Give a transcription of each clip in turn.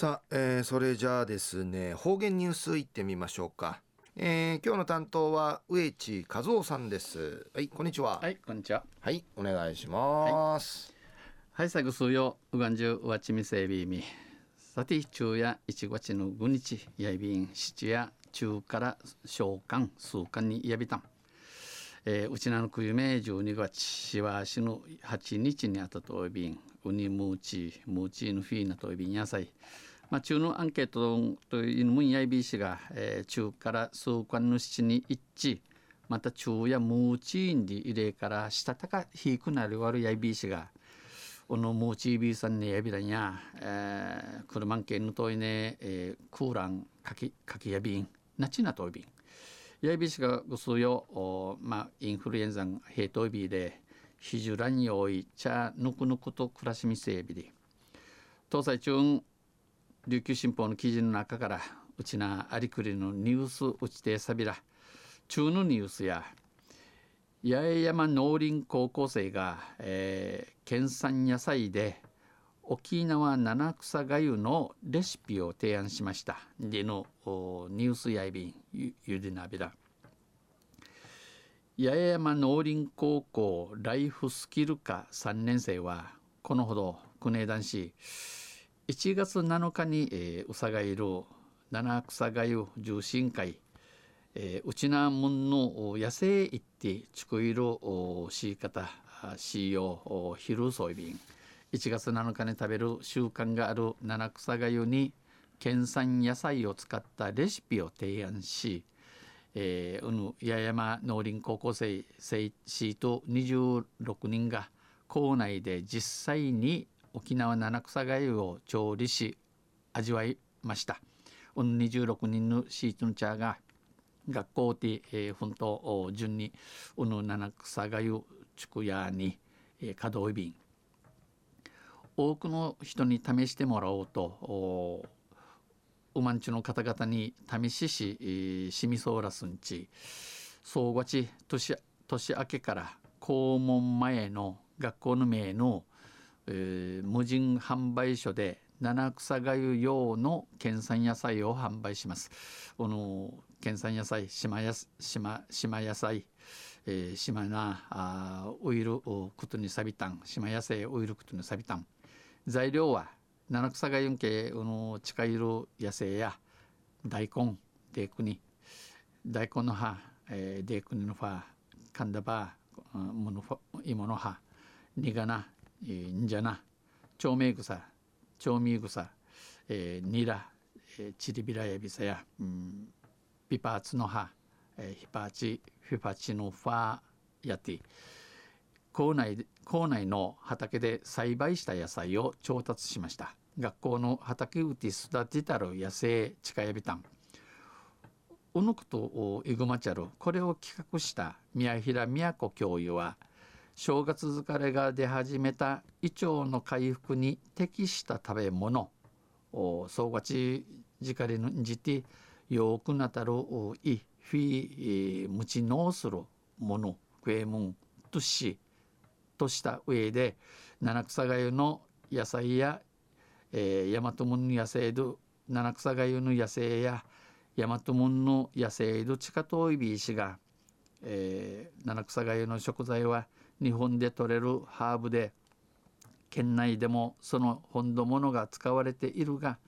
さあ、えー、それじゃあですね方言ニュースいってみましょうか、えー、今日の担当は植地和夫さんです。はいこんにちは。はいこんにちは。はいお願いします。はいさぐすようがんじゅうわちみせびみさて昼夜1月の5日やいびん七夜中から召喚数巻にやびたん。えー、うちなのくゆめ12月しわしの8日にあたといびんウニムーチムーチのフィーナといびん野菜まあ、中のアンケートというのもやいびしが、えー、中から数巻の七に一致。また中やムーチーンで入れからしたたか低くなるわるやいびしがこのムーチービーさんねやびらんや、えー、車んけんのといね、えー、クーランかきかきやびんなちなといびん。やいびしがご数よおまあインフルエンザんヘイトイビーでひじゅらんよい茶ぬくぬくと暮らしみせびで。東西中琉球新報の記事の中からうちなありくりのニュースうちてさびら中のニュースや八重山農林高校生が、えー、県産野菜で沖縄七草がゆのレシピを提案しました。でのニュースやいびんゆゆでなびら。八重山農林高校ライフスキル科3年生はこのほど国枝男子1月7日に、えー、うさがいる七草がゆ重心会、えー、うちなもんの野生行ってちくいるしい方しよう昼ソイビン1月7日に食べる習慣がある七草がゆに県産野菜を使ったレシピを提案し、えー、うぬ八重山農林高校生生シート26人が校内で実際に沖縄七草がゆを調理し味わいました。この26人のシートの茶が学校で、えー、本当順にこの七草がゆ宿屋に、えー、稼働便多くの人に試してもらおうとおウマンチの方々に試しし、えー、シミソーラスンチ総合地年年明けから校門前の学校の名のえー、無人販売所で七草がゆ用の県産野菜を販売します。この県産野菜島や島島野菜、えー、島なあオイルことにサビタン島野菜オイルことにサビタン材料は七草がゆん系の近いる野菜や大根デークニ大根の葉、えー、デークニの葉カンダバーもの芋の葉ニガナんじゃな。長命草。長味草、えー、ニラ、えー、チリビラヤビサや、うん、ピパーツの葉、えー、ヒパチフィパチのファーやって。校内校内の畑で栽培した野菜を調達しました。学校の畑うて育てたる野生近やびたんおのくとイグマチャルこれを企画した宮平都教諭は「正月疲れが出始めた胃腸の回復に適した食べ物。総がち疲れのじてよくなたるいフィムチノーするもの食えもんとしとした上で七草がゆの野菜や、えー、大和門の野生ど七草がゆの野生や大和門の野生ど地下遠いびいしが、えー、七草がゆの食材は日本で採れるハーブで県内でもその本土物が使われているが、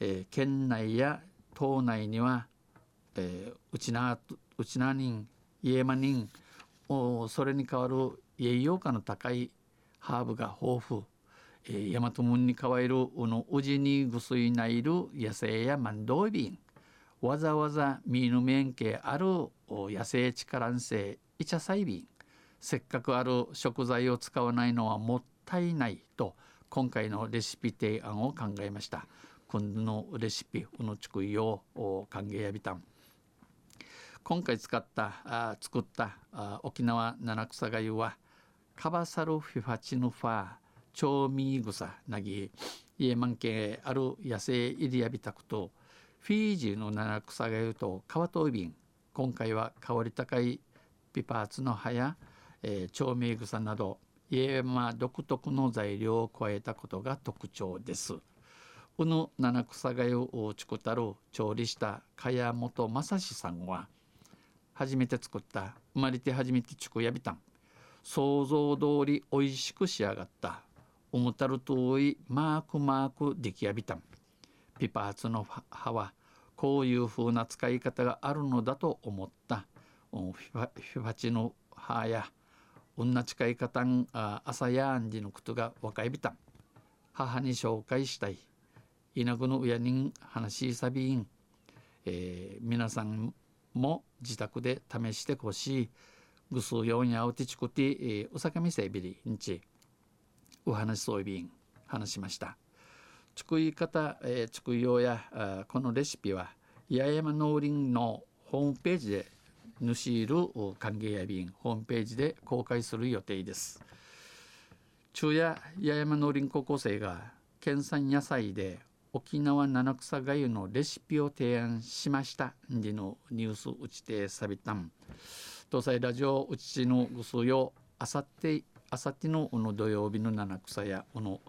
えー、県内や島内には、えー、うちなうちな人家間人それに代わる栄養価の高いハーブが豊富、えー、大和門に代わるうのうじにぐすいないる野生や万動瓶わざわざ見ぬ面系ある野生力んせい茶細瓶せっかくある食材を使わないのはもったいないと今回のレシピ提案を考えました。今度のレシピうのちくいを歓迎やびたん。今回使ったあ作ったあ沖縄七草がゆはカバサルフィファチヌファー調味草なぎ家満系ある野生イリアビタクとフィージーの七草がゆとカワトイビン今回は香り高いピパーツの葉やえー、調味草など家山独特の材料を加えたことが特徴です。うぬ七草がゆをちくたる調理した茅本正史さんは初めて作った生まれて初めてちくやびたん。想像通り美味しく仕上がった。思たるといマークマーク出来やびたん。ピパーツの葉はこういう風な使い方があるのだと思った。フィファチの葉やうんな使い方ん朝やんじのことが若いびたん。母に紹介したい。稲子の親人話しさびん、えー、皆さんも自宅で試してほしい。ぐすよんやうてちこて、えー、お酒みせびりんち。お話そういびん。話しました。作り方、えー、作りようやあこのレシピは八重山農林のホームページで主いる歓迎や便ホームページで公開する予定です。昼夜八重山農林高校生が県産野菜で沖縄七草がゆのレシピを提案しましたでのニュースうちてさびたん。東西ラジオうちのぐすよあさってあさってのの土曜日の七草やこの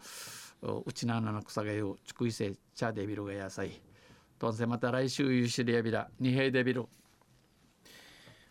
うちな七草がゆちくいせ茶デビルが野菜。とんせまた来週ゆしりやびら二平デビル